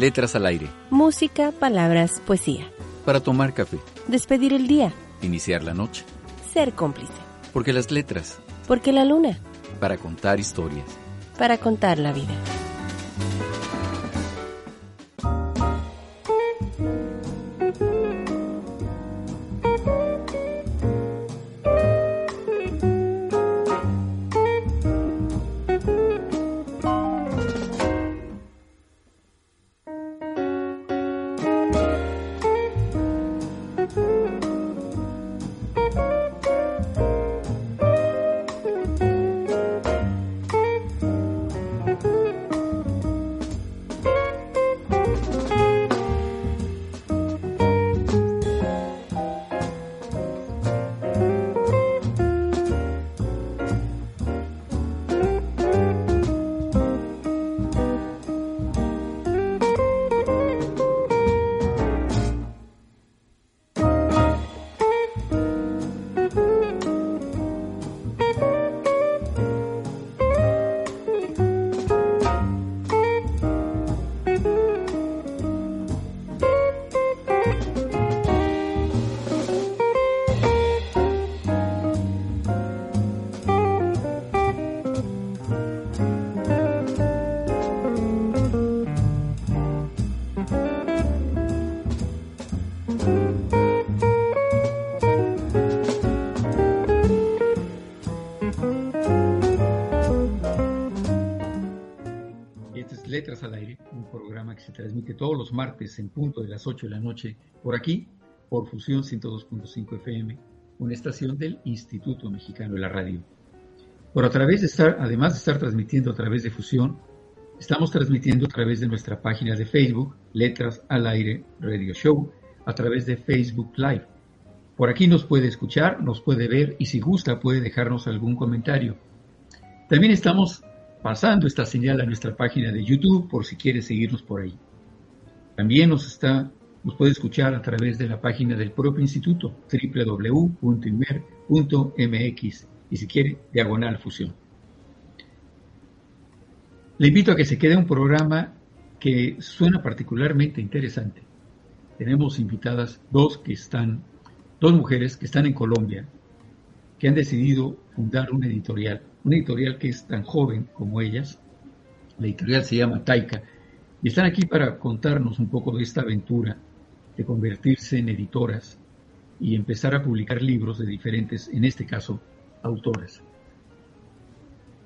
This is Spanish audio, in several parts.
Letras al aire. Música, palabras, poesía. Para tomar café. Despedir el día. Iniciar la noche. Ser cómplice. Porque las letras. Porque la luna. Para contar historias. Para contar la vida. Se transmite todos los martes en punto de las 8 de la noche por aquí, por Fusión 102.5 FM, una estación del Instituto Mexicano de la Radio. Por a través de estar, además de estar transmitiendo a través de Fusión, estamos transmitiendo a través de nuestra página de Facebook, Letras al Aire Radio Show, a través de Facebook Live. Por aquí nos puede escuchar, nos puede ver y si gusta puede dejarnos algún comentario. También estamos pasando esta señal a nuestra página de YouTube por si quiere seguirnos por ahí. También nos está nos puede escuchar a través de la página del propio instituto www.inmer.mx y si quiere diagonal fusión. Le invito a que se quede un programa que suena particularmente interesante. Tenemos invitadas dos que están, dos mujeres que están en Colombia, que han decidido fundar una editorial una editorial que es tan joven como ellas. La editorial se llama Taika y están aquí para contarnos un poco de esta aventura de convertirse en editoras y empezar a publicar libros de diferentes, en este caso, autoras.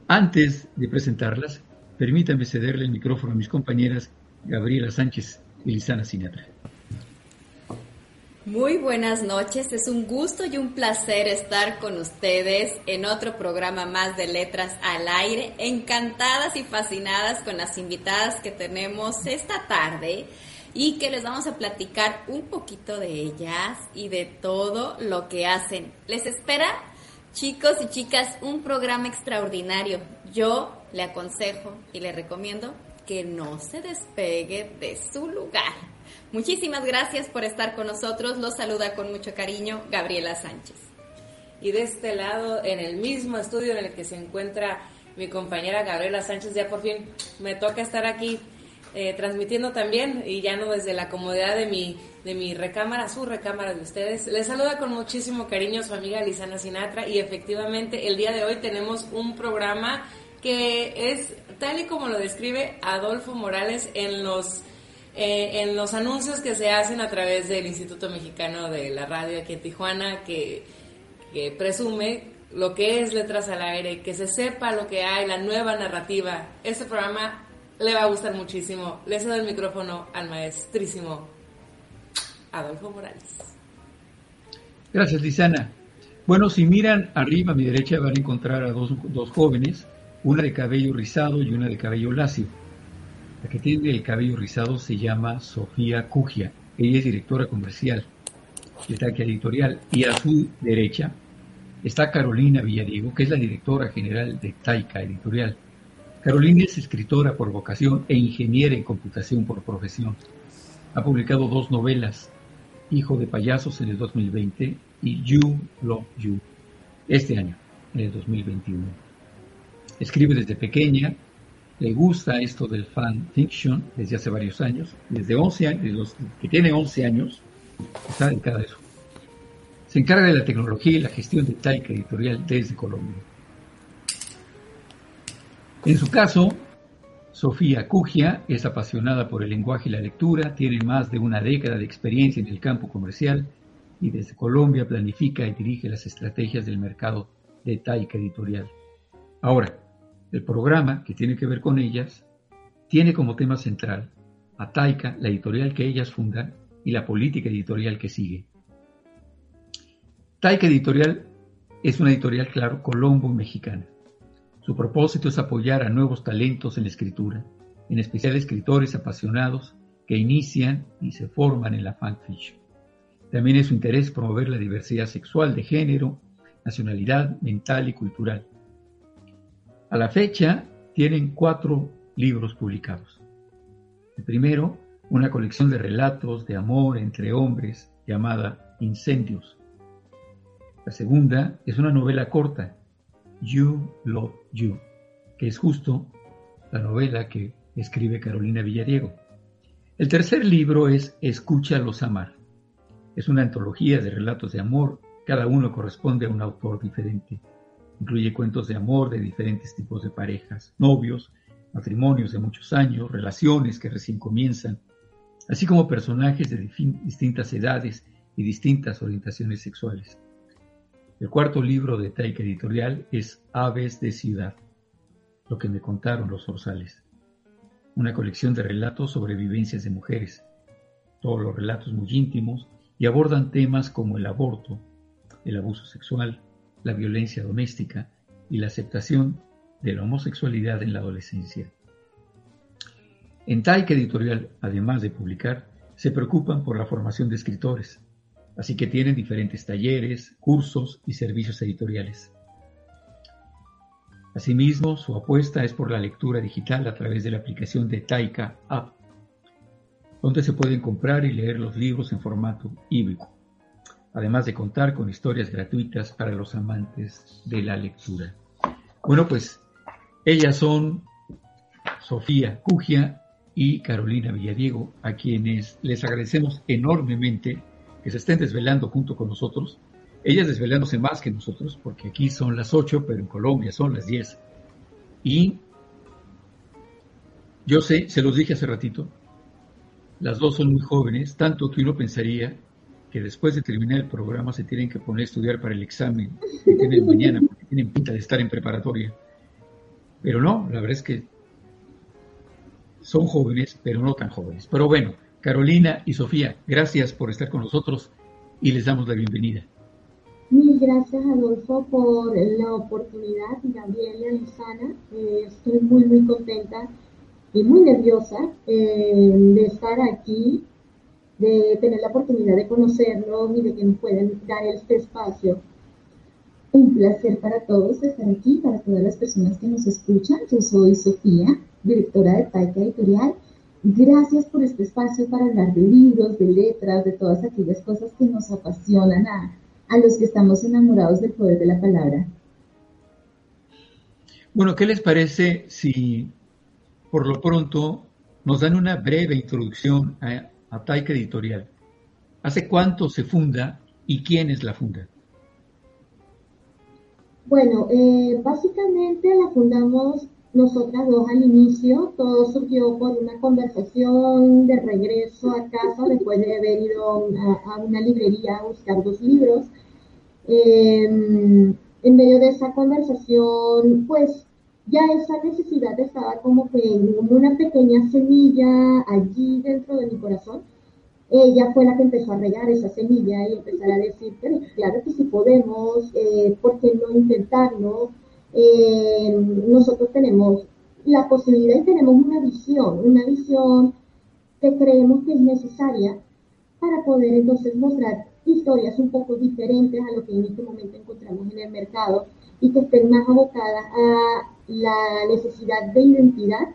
Antes de presentarlas, permítanme cederle el micrófono a mis compañeras Gabriela Sánchez y Lisana Sinatra. Muy buenas noches, es un gusto y un placer estar con ustedes en otro programa más de Letras al Aire, encantadas y fascinadas con las invitadas que tenemos esta tarde y que les vamos a platicar un poquito de ellas y de todo lo que hacen. Les espera, chicos y chicas, un programa extraordinario. Yo le aconsejo y le recomiendo que no se despegue de su lugar Muchísimas gracias por estar con nosotros. Los saluda con mucho cariño Gabriela Sánchez. Y de este lado, en el mismo estudio en el que se encuentra mi compañera Gabriela Sánchez, ya por fin me toca estar aquí eh, transmitiendo también y ya no desde la comodidad de mi, de mi recámara, su recámara de ustedes. Les saluda con muchísimo cariño su amiga Lisana Sinatra y efectivamente el día de hoy tenemos un programa que es tal y como lo describe Adolfo Morales en los eh, en los anuncios que se hacen a través del Instituto Mexicano de la Radio aquí en Tijuana, que, presume lo que es Letras al Aire, que se sepa lo que hay, la nueva narrativa. Este programa le va a gustar muchísimo. Le cedo el micrófono al maestrísimo Adolfo Morales. Gracias, Lisana. Bueno, si miran arriba a mi derecha van a encontrar a dos, dos jóvenes, una de cabello rizado y una de cabello lacio la que tiene el cabello rizado se llama Sofía Cugia. Ella es directora comercial de Taika Editorial. Y a su derecha está Carolina Villadiego, que es la directora general de Taika Editorial. Carolina es escritora por vocación e ingeniera en computación por profesión. Ha publicado dos novelas, Hijo de Payasos en el 2020 y You Love You este año, en el 2021. Escribe desde pequeña, le gusta esto del fan fiction desde hace varios años, desde 11 años, los que tiene 11 años, está dedicada a eso. Se encarga de la tecnología y la gestión de Taika Editorial desde Colombia. En su caso, Sofía Cugia es apasionada por el lenguaje y la lectura, tiene más de una década de experiencia en el campo comercial y desde Colombia planifica y dirige las estrategias del mercado de Taika Editorial. Ahora, el programa que tiene que ver con ellas tiene como tema central a Taika, la editorial que ellas fundan y la política editorial que sigue. Taika Editorial es una editorial, claro, colombo-mexicana. Su propósito es apoyar a nuevos talentos en la escritura, en especial escritores apasionados que inician y se forman en la fanfiction. También es su interés promover la diversidad sexual de género, nacionalidad, mental y cultural. A la fecha tienen cuatro libros publicados. El primero, una colección de relatos de amor entre hombres llamada Incendios. La segunda es una novela corta You Love You, que es justo la novela que escribe Carolina Villadiego. El tercer libro es Escúchalos amar. Es una antología de relatos de amor, cada uno corresponde a un autor diferente. Incluye cuentos de amor de diferentes tipos de parejas, novios, matrimonios de muchos años, relaciones que recién comienzan, así como personajes de distintas edades y distintas orientaciones sexuales. El cuarto libro de Taika Editorial es Aves de Ciudad, lo que me contaron los orzales. Una colección de relatos sobre vivencias de mujeres, todos los relatos muy íntimos y abordan temas como el aborto, el abuso sexual, la violencia doméstica y la aceptación de la homosexualidad en la adolescencia. En Taika Editorial, además de publicar, se preocupan por la formación de escritores, así que tienen diferentes talleres, cursos y servicios editoriales. Asimismo, su apuesta es por la lectura digital a través de la aplicación de Taika App, donde se pueden comprar y leer los libros en formato ebook, además de contar con historias gratuitas para los amantes de la lectura. Bueno, pues ellas son Sofía Cugia y Carolina Villadiego, a quienes les agradecemos enormemente que se estén desvelando junto con nosotros. Ellas desvelándose más que nosotros, porque aquí son las 8, pero en Colombia son las 10. Y yo sé, se los dije hace ratito, las dos son muy jóvenes, tanto que uno pensaría que después de terminar el programa se tienen que poner a estudiar para el examen que tienen mañana, porque tienen pinta de estar en preparatoria. Pero no, la verdad es que son jóvenes, pero no tan jóvenes. Pero bueno, Carolina y Sofía, gracias por estar con nosotros y les damos la bienvenida. Mil gracias, Adolfo, por la oportunidad. Gabriela y Alisana, eh, estoy muy, muy contenta y muy nerviosa eh, de estar aquí, de tener la oportunidad de conocerlos y de que nos pueden dar este espacio. Un placer para todos estar aquí, para todas las personas que nos escuchan. Yo soy Sofía, directora de Taika Editorial Gracias por este espacio para hablar de libros, de letras, de todas aquellas cosas que nos apasionan a, a los que estamos enamorados del poder de la palabra. Bueno, ¿qué les parece si por lo pronto nos dan una breve introducción a, a Taika Editorial? ¿Hace cuánto se funda y quiénes la fundan? Bueno, eh, básicamente la fundamos nosotras dos al inicio, todo surgió por una conversación de regreso a casa después de haber ido a, una librería a buscar dos libros. Em, en medio de esa conversación, pues ya esa necesidad estaba como que como una pequeña semilla allí dentro de mi corazón. Ella fue la que empezó a regar esa semilla y empezar a decir, claro que si podemos, eh, ¿por qué no intentarlo? Eh, nosotros tenemos la posibilidad y tenemos una visión, una visión que creemos que es necesaria para poder entonces mostrar historias un poco diferentes a lo que en este momento encontramos en el mercado y que estén más abocadas a la necesidad de identidad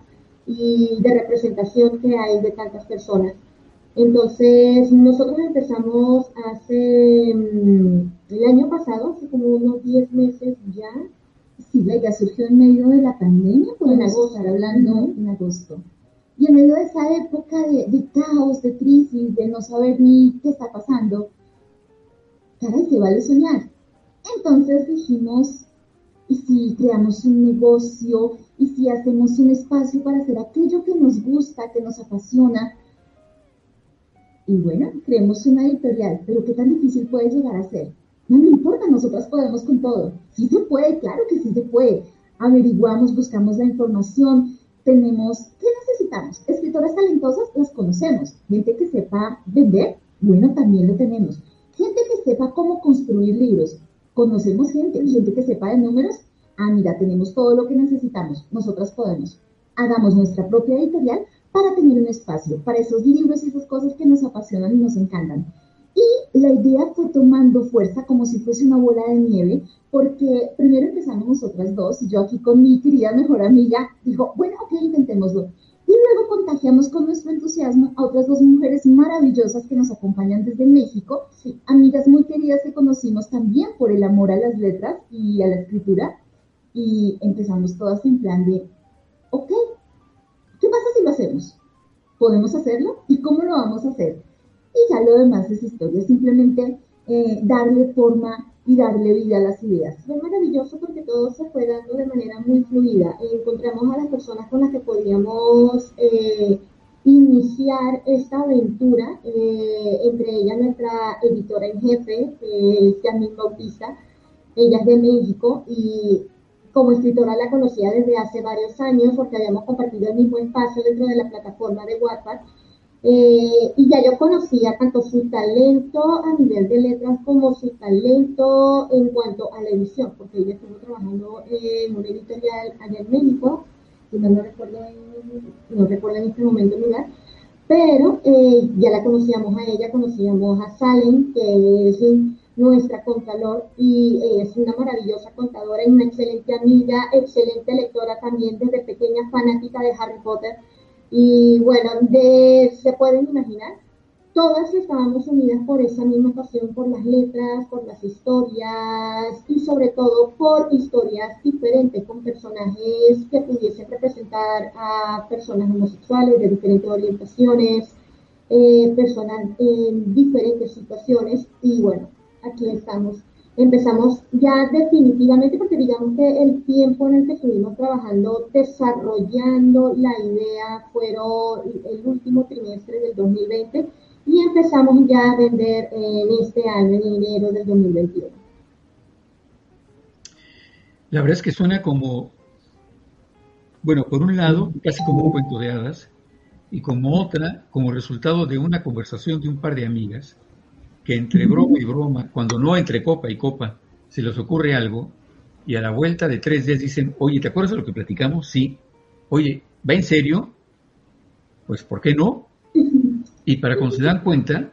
y de representación que hay de tantas personas. Entonces, nosotros empezamos hace mm, el año pasado, hace como unos 10 meses ya, Sí, la idea surgió en medio de la pandemia, podemos estar hablando en agosto. Y en medio de esa época de, de, caos, de crisis, de no saber ni qué está pasando, caray, se vale soñar. Entonces dijimos, ¿y si creamos un negocio? ¿Y si hacemos un espacio para hacer aquello que nos gusta, que nos apasiona? Y bueno, creemos una editorial, pero ¿qué tan difícil puede llegar a ser? No me importa, nosotras podemos con todo. Sí se puede, claro que sí se puede. Averiguamos, buscamos la información, tenemos, ¿qué necesitamos? Escritoras talentosas, las conocemos. Gente que sepa vender, bueno, también lo tenemos. Gente que sepa cómo construir libros, conocemos gente, gente que sepa de números. Ah, mira, tenemos todo lo que necesitamos, nosotras podemos. Hagamos nuestra propia editorial para tener un espacio para esos libros y esas cosas que nos apasionan y nos encantan. Y la idea fue tomando fuerza como si fuese una bola de nieve, porque primero empezamos nosotras dos y yo aquí con mi querida mejor amiga, dijo, bueno, ok, intentémoslo. Y luego contagiamos con nuestro entusiasmo a otras dos mujeres maravillosas que nos acompañan desde México, amigas muy queridas que conocimos también por el amor a las letras y a la escritura. Y empezamos todas en plan de, ok, ¿qué pasa si lo hacemos? ¿Podemos hacerlo? ¿Y cómo lo vamos a hacer? y ya lo demás es historia, simplemente eh, darle forma y darle vida a las ideas. Fue maravilloso porque todo se fue dando de manera muy fluida. Encontramos a las personas con las que podíamos eh, iniciar esta aventura, eh, entre ellas nuestra editora en jefe, es Yasmin Bautista, ella es de México y como escritora la conocía desde hace varios años porque habíamos compartido el mismo espacio dentro de la plataforma de WhatsApp eh, y ya yo conocía tanto su talento a nivel de letras como su talento en cuanto a la edición, porque ella estuvo trabajando en una editorial allá en México, si no, no recuerdo, en, no recuerdo en este momento el lugar, pero eh, ya la conocíamos a ella, conocíamos a Salen, que es nuestra contador y es una maravillosa contadora y una excelente amiga, excelente lectora también desde pequeña fanática de Harry Potter y bueno, de, se pueden imaginar, todas estábamos unidas por esa misma pasión por las letras, por las historias y sobre todo por historias diferentes con personajes que pudiesen representar a personas homosexuales de diferentes orientaciones, eh, personas en diferentes situaciones. Y bueno, aquí estamos empezamos ya definitivamente, porque digamos que el tiempo en el que estuvimos trabajando, desarrollando la idea, fueron el último trimestre del 2020 y empezamos ya a vender en este año, en enero del 2021. La verdad es que suena como, bueno, por un lado, casi como un cuento de hadas, y como otra, como resultado de una conversación de un par de amigas que entre broma y broma, cuando no entre copa y copa, se les ocurre algo y a la vuelta de tres días dicen, oye, ¿te acuerdas de lo que platicamos? Sí. Oye, ¿va en serio? Pues, ¿por qué no? Y para cuando se dan cuenta,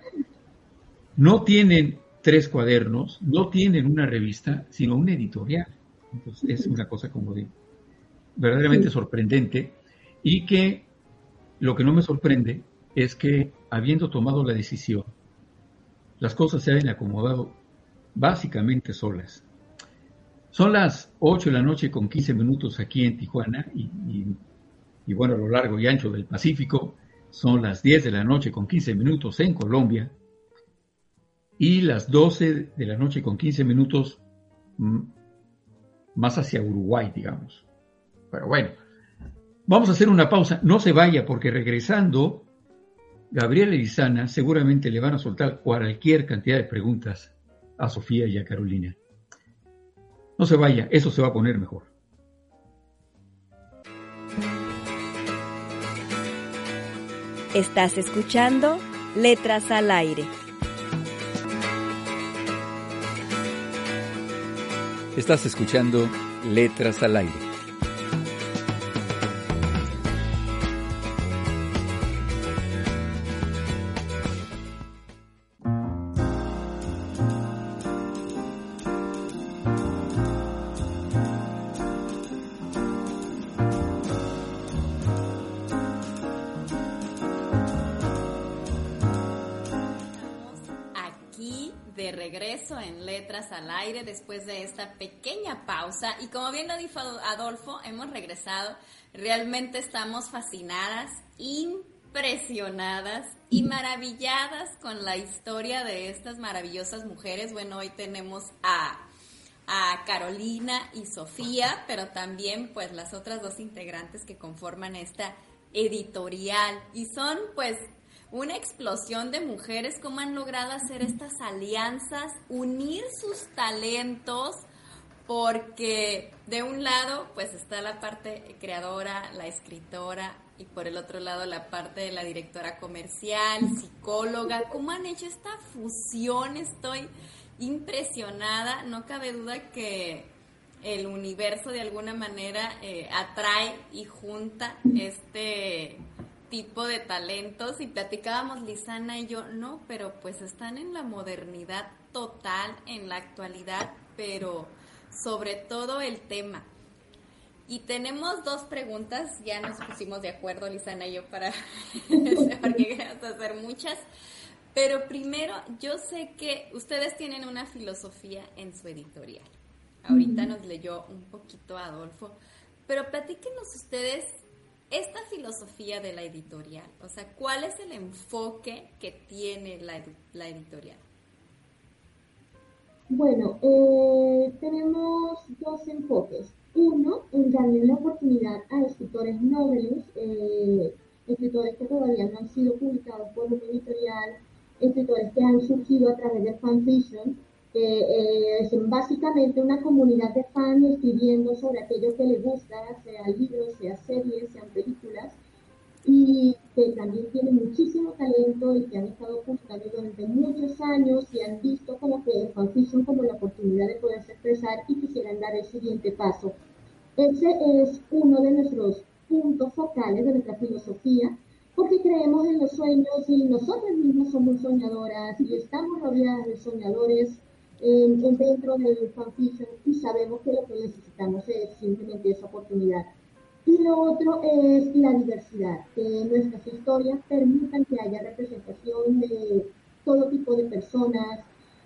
no tienen tres cuadernos, no tienen una revista, sino una editorial. Entonces, es una cosa como de verdaderamente sorprendente y que lo que no me sorprende es que habiendo tomado la decisión las cosas se han acomodado básicamente solas. Son las 8 de la noche con 15 minutos aquí en Tijuana y, bueno, a lo largo y ancho del Pacífico son las 10 de la noche con 15 minutos en Colombia y las 12 de la noche con 15 minutos más hacia Uruguay, digamos. Pero bueno, vamos a hacer una pausa. No se vaya porque regresando Gabriela y Sana seguramente le van a soltar cualquier cantidad de preguntas a Sofía y a Carolina. No se vaya, eso se va a poner mejor. Estás escuchando Letras al Aire. Estás escuchando Letras al Aire. Después de esta pequeña pausa y como bien lo dijo Adolfo, hemos regresado. Realmente estamos fascinadas, impresionadas y maravilladas con la historia de estas maravillosas mujeres. Bueno, hoy tenemos a a Carolina y Sofía, pero también pues las otras dos integrantes que conforman esta editorial y son pues una explosión de mujeres, cómo han logrado hacer estas alianzas, unir sus talentos, porque de un lado pues está la parte creadora, la escritora, y por el otro lado la parte de la directora comercial, psicóloga, cómo han hecho esta fusión, estoy impresionada, no cabe duda que el universo de alguna manera eh, atrae y junta este tipo de talentos y platicábamos Lisana y yo, no, pero pues están en la modernidad total, en la actualidad, pero sobre todo el tema. Y tenemos dos preguntas, ya nos pusimos de acuerdo Lisana y yo para, porque hacer muchas, pero primero yo sé que ustedes tienen una filosofía en su editorial. Ahorita nos leyó un poquito Adolfo, pero platíquenos ustedes esta filosofía de la editorial, o sea, ¿cuál es el enfoque que tiene la, la editorial? Bueno, eh, tenemos dos enfoques. Uno, en darle la oportunidad a escritores nobles, eh, escritores que todavía no han sido publicados por la editorial, escritores que han surgido a través de fanfiction, que eh, es básicamente una comunidad de fans escribiendo sobre aquello que les gusta, sea libros, sea series, sean películas, y que también tienen muchísimo talento y que han estado publicando durante muchos años y han visto como que el fanfiction como la oportunidad de poderse expresar y quisieran dar el siguiente paso. Ese es uno de nuestros puntos focales de nuestra filosofía, porque creemos en los sueños y nosotros mismos somos soñadoras y estamos rodeadas de soñadores dentro del fanfiction y sabemos que lo que necesitamos es simplemente esa oportunidad. Y lo otro es la diversidad, que nuestras historias permitan que haya representación de todo tipo de personas,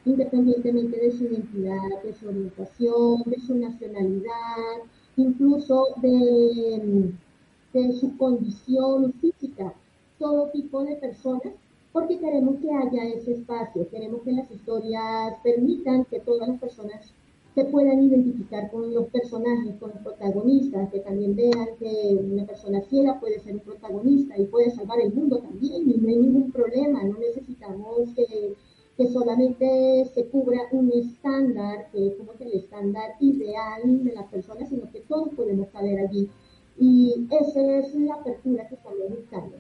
independientemente de su identidad, de su orientación, de su nacionalidad, incluso de, de su condición física, todo tipo de personas porque queremos que haya ese espacio, queremos que las historias permitan que todas las personas se puedan identificar con los personajes, con los protagonistas, que también vean que una persona ciega puede ser un protagonista y puede salvar el mundo también y no hay ningún problema, no necesitamos que, solamente se cubra un estándar, que es como que el estándar ideal de las personas, sino que todos podemos caber allí. Y esa es la apertura que estamos buscando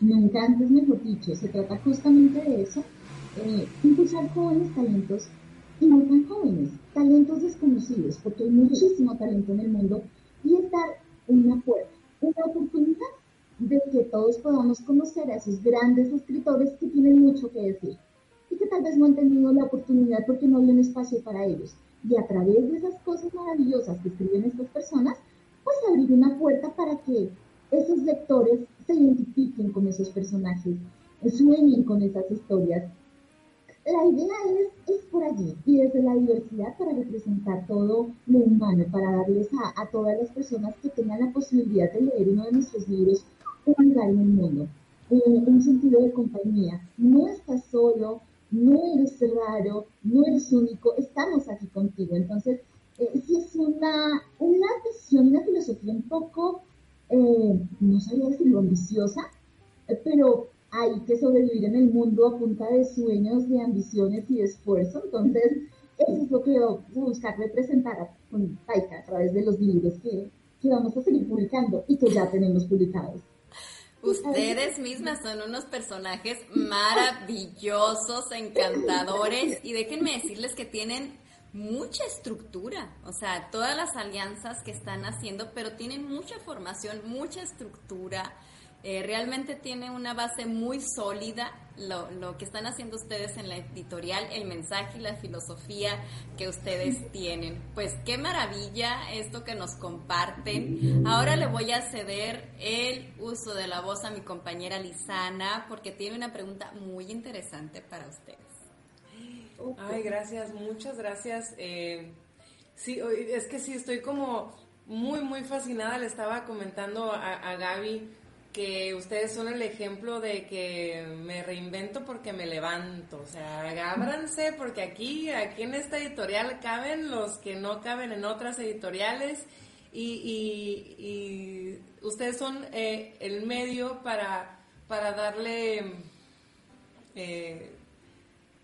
nunca antes mejor dicho, se trata justamente de eso, eh, impulsar jóvenes talentos y no tan jóvenes, talentos desconocidos, porque hay muchísimo talento en el mundo y estar una puerta, una oportunidad de que todos podamos conocer a esos grandes escritores que tienen mucho que decir y que tal vez no han tenido la oportunidad porque no había un espacio para ellos. Y a través de esas cosas maravillosas que escriben estas personas, pues abrir una puerta para que esos lectores se identifiquen con esos personajes, sueñen con esas historias. La idea es, es por allí y desde la diversidad para representar todo lo humano, para darles a, todas las personas que tengan la posibilidad de leer uno de nuestros libros un lugar en el mundo, un sentido de compañía. No estás solo, no eres raro, no eres único, estamos aquí contigo. Entonces, eh, si es una, una visión, una filosofía un poco eh, no sabía decirlo, ambiciosa, eh, pero hay que sobrevivir en el mundo a punta de sueños, de ambiciones y de esfuerzo. Entonces, eso es lo que yo buscar representar con Taika a través de los libros que, que vamos a seguir publicando y que ya tenemos publicados. Ustedes mismas son unos personajes maravillosos, encantadores y déjenme decirles que tienen mucha estructura, o sea, todas las alianzas que están haciendo, pero tienen mucha formación, mucha estructura, eh, realmente tiene una base muy sólida lo, lo, que están haciendo ustedes en la editorial, el mensaje y la filosofía que ustedes tienen. Pues qué maravilla esto que nos comparten. Ahora le voy a ceder el uso de la voz a mi compañera Lisana porque tiene una pregunta muy interesante para ustedes. Ay, gracias, muchas gracias. Eh, sí, es que sí, estoy como muy, muy fascinada. Le estaba comentando a, Gaby que ustedes son el ejemplo de que me reinvento porque me levanto. O sea, ábranse porque aquí, aquí en esta editorial caben los que no caben en otras editoriales y, y, ustedes son eh, el medio para, para darle, eh,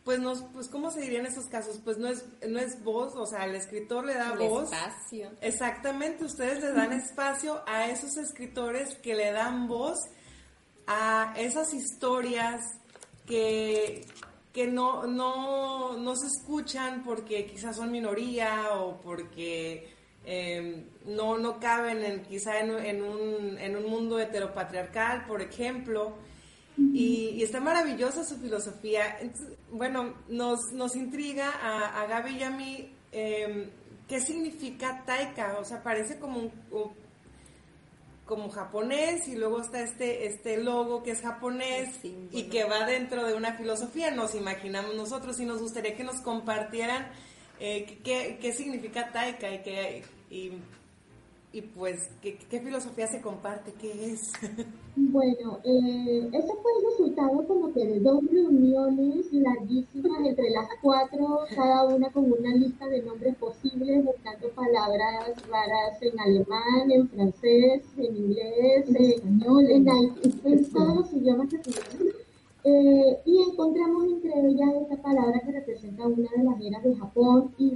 pues, no, pues, ¿cómo se diría en esos casos? Pues no es, no es voz, o sea, el escritor le da voz. Espacio. Exactamente, ustedes le dan espacio a esos escritores que le dan voz a esas historias que, que no, no, no se escuchan porque quizás son minoría o porque eh, no, no caben en, quizá en, en, un, en un mundo heteropatriarcal, por ejemplo. Y, está maravillosa su filosofía. bueno, nos, nos intriga a, a, Gaby y a mí em, qué significa taika. O sea, parece como un, como japonés y luego está este, este logo que es japonés y que va dentro de una filosofía, nos imaginamos nosotros y nos gustaría que nos compartieran eh, qué, qué, significa taika y qué, y, y pues, ¿qué, ¿qué, filosofía se comparte? ¿Qué es? Bueno, eh, ese fue el resultado como que de dos reuniones larguísimas entre las cuatro, cada una con una lista de nombres posibles, buscando palabras raras en alemán, en francés, en inglés, en, español, en, en, todos los idiomas que eh, y encontramos entre ellas esta palabra que representa una de las eras de Japón y,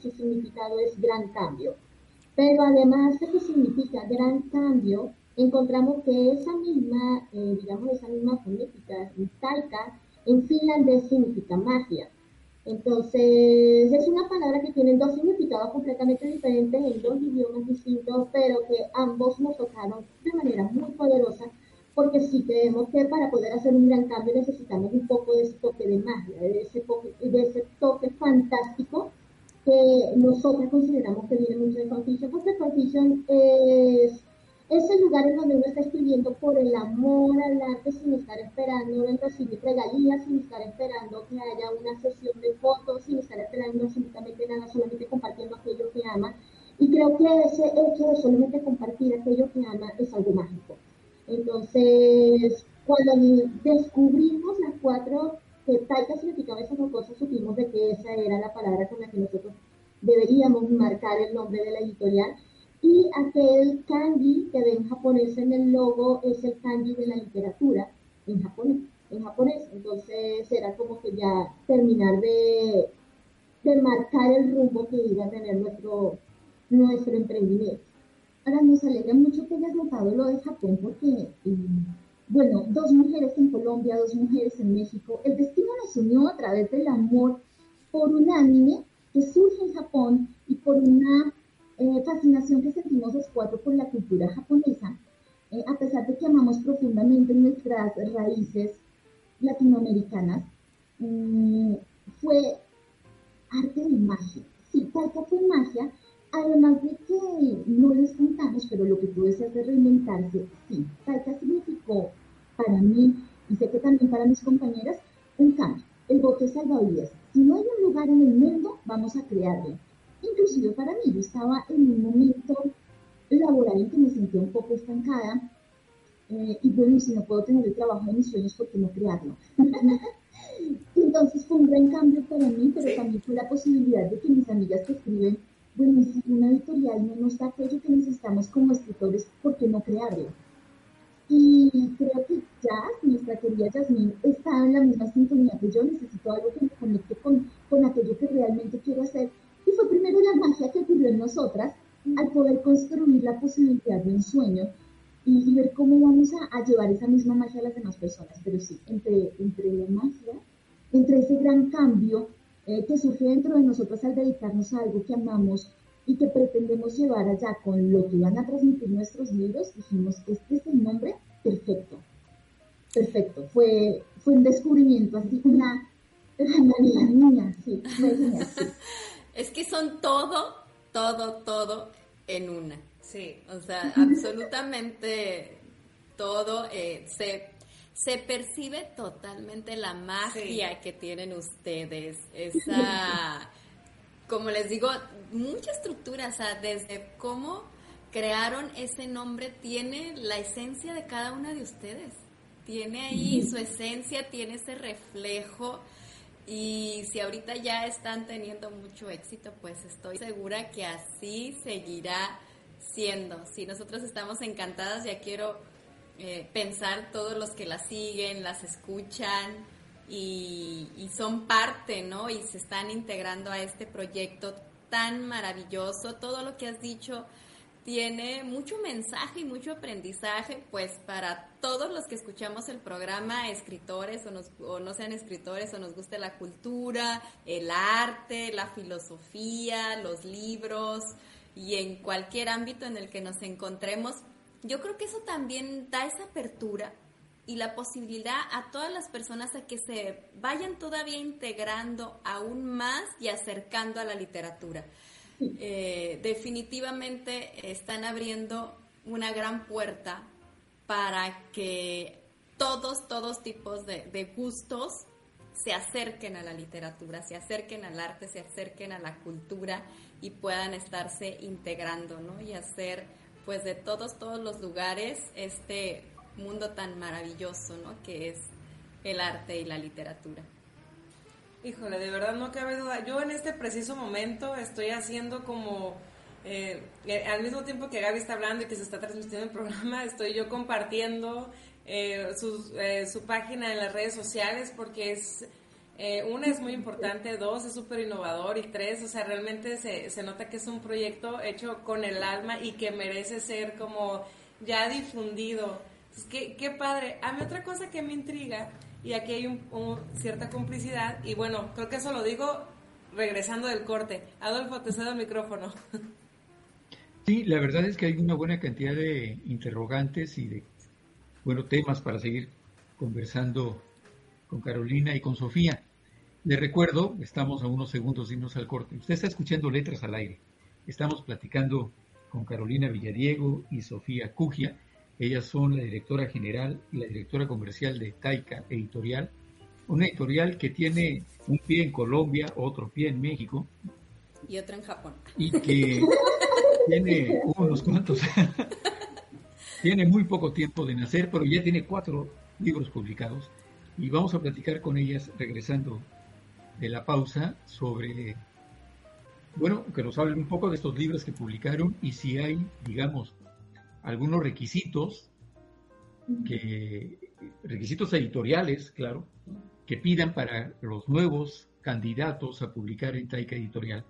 su significado es gran cambio. Pero además de que significa gran cambio, encontramos que esa misma, eh, digamos, esa misma fonética, taika, en finlandés significa magia. Entonces, es una palabra que tiene dos significados completamente diferentes en dos idiomas distintos, pero que ambos nos tocaron de manera muy poderosa porque sí creemos que para poder hacer un gran cambio necesitamos un poco de ese toque de magia, de ese, de ese toque fantástico que nosotros consideramos que viene mucho de Confusion, porque Confusion es ese lugar en donde uno está escribiendo por el amor al arte sin estar esperando en recibir regalías, sin estar esperando que haya una sesión de fotos, sin estar esperando absolutamente nada, solamente compartiendo aquello que ama. Y creo que ese hecho de solamente compartir aquello que ama es algo mágico. Entonces, cuando descubrimos las cuatro, que taika significaba esas dos cosas, supimos de que esa era la palabra con la que nosotros deberíamos marcar el nombre de la editorial. Y aquel kanji que ven japonés en el logo es el kanji de la literatura en japonés. En japonés. Entonces era como que ya terminar de, de marcar el rumbo que iba a tener nuestro, nuestro emprendimiento. Ahora nos alegra mucho que hayas notado lo de Japón porque, eh, bueno, dos mujeres en Colombia, dos mujeres en México, el destino nos unió a través del amor por un anime que surge en Japón y por una eh, fascinación que sentimos los cuatro por la cultura japonesa, eh, a pesar de que amamos profundamente nuestras raíces latinoamericanas, mm, fue arte de magia. Sí, tal que fue magia, Además de que no les contamos, pero lo que puede ser de reinventarse, sí, Taika significó para mí, y sé que también para mis compañeras, un cambio. El bote salvavidas. Si no hay un lugar en el mundo, vamos a crearlo. Inclusive para mí, yo estaba en un momento laboral en que me sentía un poco estancada. Eh, y bueno, si no puedo tener el trabajo de mis sueños, ¿por qué no crearlo? Entonces fue un gran cambio para mí, pero también fue la posibilidad de que mis amigas que escriben bueno, si una editorial no nos da aquello que necesitamos como escritores, ¿por qué no crearlo? Y creo que ya nuestra querida Yasmin está en la misma sintonía que yo, necesito algo que me conecte con, con aquello que realmente quiero hacer. Y fue primero la magia que ocurrió en nosotras al poder construir la posibilidad de un sueño y, ver cómo vamos a, a, llevar esa misma magia a las demás personas. Pero sí, entre, entre la magia, entre ese gran cambio eh, que surge dentro de nosotros al dedicarnos a algo que amamos y que pretendemos llevar allá con lo que van a transmitir nuestros libros, dijimos, este es el nombre perfecto. Perfecto. Fue, fue un descubrimiento, así una, una niña, sí, Es que son todo, todo, todo en una. Sí. O sea, absolutamente todo eh, se se percibe totalmente la magia que tienen ustedes, esa, como les digo, mucha estructura, o sea, desde cómo crearon ese nombre, tiene la esencia de cada una de ustedes, tiene ahí su esencia, tiene ese reflejo. Y si ahorita ya están teniendo mucho éxito, pues estoy segura que así seguirá siendo. Si nosotros estamos encantadas, ya quiero eh, pensar todos los que la siguen, las escuchan y, son parte, ¿no? Y se están integrando a este proyecto tan maravilloso. Todo lo que has dicho tiene mucho mensaje y mucho aprendizaje, pues para todos los que escuchamos el programa, escritores o, o no sean escritores o nos guste la cultura, el arte, la filosofía, los libros y en cualquier ámbito en el que nos encontremos, yo creo que eso también da esa apertura y la posibilidad a todas las personas a que se vayan todavía integrando aún más y acercando a la literatura. Eh, definitivamente están abriendo una gran puerta para que todos, todos tipos de, de gustos se acerquen a la literatura, se acerquen al arte, se acerquen a la cultura y puedan estarse integrando, ¿no? Y hacer pues de todos, todos los lugares este mundo tan maravilloso, ¿no? Que es el arte y la literatura. Híjole, de verdad no cabe duda. Yo en este preciso momento estoy haciendo como, eh, eh, al mismo tiempo que Gaby está hablando y que se está transmitiendo el programa, estoy yo compartiendo eh, su, su página en las redes sociales porque es eh, una es muy importante, dos es súper innovador y tres, o sea, realmente se, se nota que es un proyecto hecho con el alma y que merece ser como ya difundido. qué, qué padre. A mí otra cosa que me intriga, y aquí hay un, cierta complicidad, y bueno, creo que eso lo digo regresando del corte. Adolfo, te cedo el micrófono. Sí, la verdad es que hay una buena cantidad de interrogantes y de, bueno, temas para seguir conversando con Carolina y con Sofía. Le recuerdo, estamos a unos segundos irnos al corte. Usted está escuchando Letras al Aire. Estamos platicando con Carolina Villadiego y Sofía Cugia. Ellas son la directora general y la directora comercial de Taika Editorial, una editorial que tiene un pie en Colombia, otro pie en México. Y otro en Japón. Y que tiene unos cuantos, tiene muy poco tiempo de nacer, pero ya tiene cuatro libros publicados. Y vamos a platicar con ellas regresando de la pausa sobre, bueno, que nos hablen un poco de estos libros que publicaron y si hay, digamos, algunos requisitos, que, requisitos editoriales, claro, que pidan para los nuevos candidatos a publicar en Taika Editorial.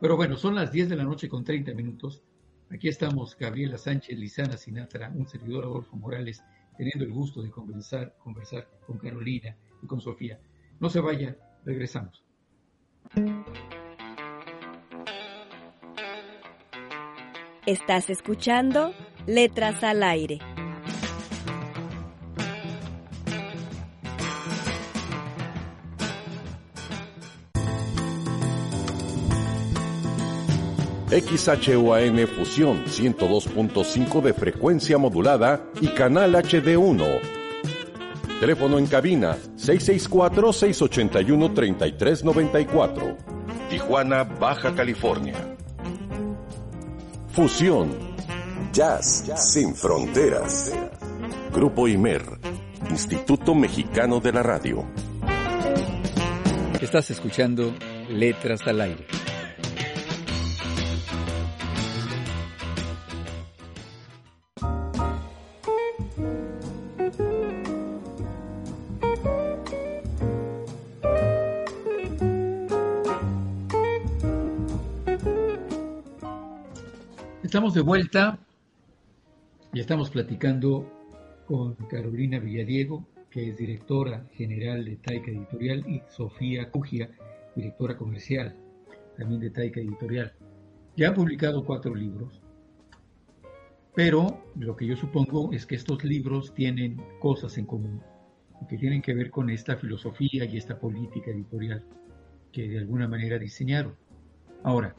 Pero bueno, son las 10 de la noche con 30 minutos. Aquí estamos Gabriela Sánchez, Lizana Sinatra, un servidor Adolfo Morales, teniendo el gusto de conversar, conversar con Carolina y con Sofía. No se vaya, Regresamos. Estás escuchando Letras al Aire. XHUAN Fusión 102.5 de frecuencia modulada y canal HD1 Teléfono en cabina 664-681-3394. Tijuana, Baja California. Fusión. Jazz, sin fronteras. Grupo Imer. Instituto Mexicano de la Radio. Estás escuchando Letras al Aire. De vuelta y estamos platicando con Carolina Villadiego, que es directora general de Taika Editorial, y Sofía Cugia, directora comercial también de Taika Editorial. Ya han publicado cuatro libros, pero lo que yo supongo es que estos libros tienen cosas en común, que tienen que ver con esta filosofía y esta política editorial que de alguna manera diseñaron. Ahora,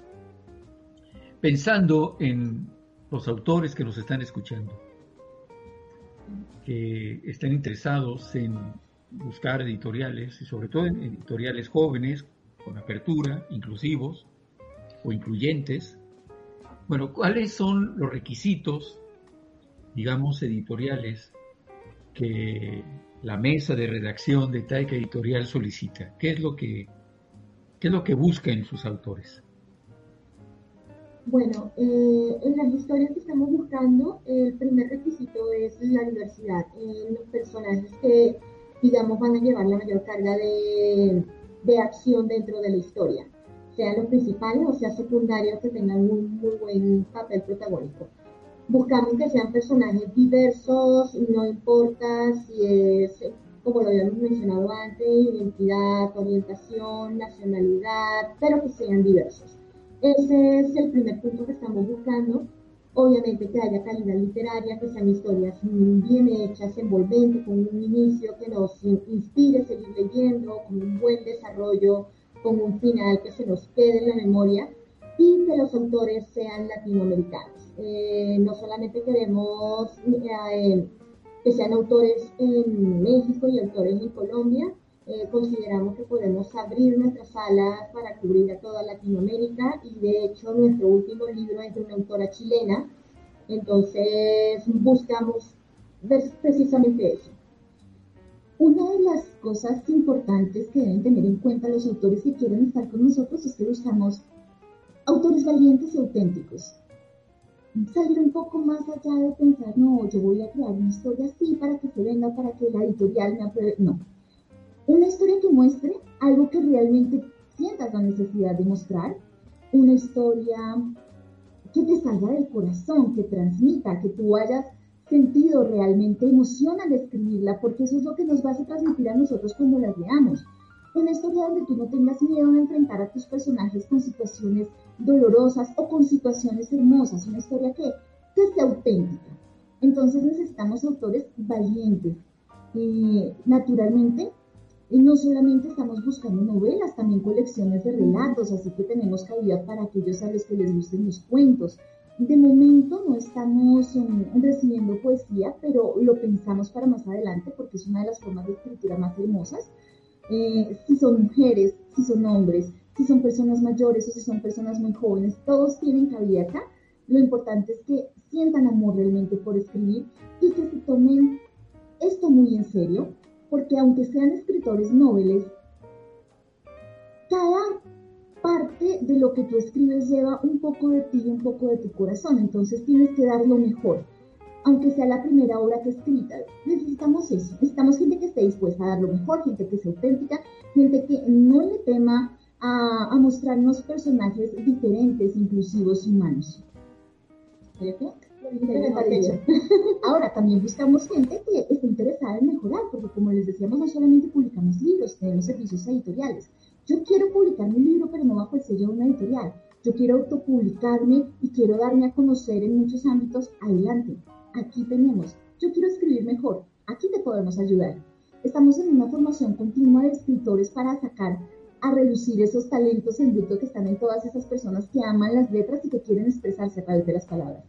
pensando en los autores que nos están escuchando. que están interesados en buscar editoriales y sobre todo en editoriales jóvenes, con apertura, inclusivos o incluyentes. Bueno, ¿cuáles son los requisitos, digamos, editoriales que la mesa de redacción de Taika Editorial solicita? ¿Qué es lo que, qué es lo que busca en sus autores? Bueno, eh, en las historias que estamos buscando, el primer requisito es la diversidad en los personajes que, digamos, van a llevar la mayor carga de, acción dentro de la historia, sean los principales o sea secundarios que tengan un muy buen papel protagónico. Buscamos que sean personajes diversos, no importa si es, como lo habíamos mencionado antes, identidad, orientación, nacionalidad, pero que sean diversos. Ese es el primer punto que estamos buscando. Obviamente que haya calidad literaria, que sean historias bien hechas, envolventes, con un inicio que nos inspire a seguir leyendo, con un buen desarrollo, con un final que se nos quede en la memoria y que los autores sean latinoamericanos. Eh, no solamente queremos eh, que sean autores en México y autores en Colombia, eh, consideramos que podemos abrir nuestras salas para cubrir a toda Latinoamérica y de hecho nuestro último libro es de una autora chilena, entonces buscamos precisamente eso. Una de las cosas importantes que deben tener en cuenta los autores que quieren estar con nosotros es que buscamos autores valientes y auténticos. Salir un poco más allá de pensar, no, yo voy a crear una historia así para que se venda, para que la editorial me apruebe. No, una historia que muestre algo que realmente sientas la necesidad de mostrar. Una historia que te salga del corazón, que transmita, que tú hayas sentido realmente emoción al escribirla, porque eso es lo que nos va a transmitir a nosotros cuando la leamos. Una historia donde tú no tengas miedo de enfrentar a tus personajes con situaciones dolorosas o con situaciones hermosas. Una historia que, que sea auténtica. Entonces necesitamos autores valientes. Eh, naturalmente, y no solamente estamos buscando novelas, también colecciones de relatos, así que tenemos cabida para aquellos a los que les gusten los cuentos. De momento no estamos recibiendo poesía, pero lo pensamos para más adelante porque es una de las formas de escritura más hermosas. Eh, si son mujeres, si son hombres, si son personas mayores o si son personas muy jóvenes, todos tienen cabida acá. Lo importante es que sientan amor realmente por escribir y que se tomen esto muy en serio, porque aunque sean escritores noveles, cada parte de lo que tú escribes lleva un poco de ti y un poco de tu corazón, entonces tienes que dar lo mejor. Aunque sea la primera obra que escritas, necesitamos eso. Necesitamos gente que esté dispuesta a dar lo mejor, gente que sea auténtica, gente que no le tema a, mostrarnos personajes diferentes, inclusivos humanos. Ahora, también buscamos gente que esté interesada en mejorar, porque como les decíamos, no solamente publicamos libros, tenemos servicios editoriales. Yo quiero publicar mi libro, pero no bajo el sello de una editorial. Yo quiero autopublicarme y quiero darme a conocer en muchos ámbitos. Adelante, aquí tenemos. Yo quiero escribir mejor. Aquí te podemos ayudar. Estamos en una formación continua de escritores para sacar a reducir esos talentos en bruto que están en todas esas personas que aman las letras y que quieren expresarse a través de las palabras.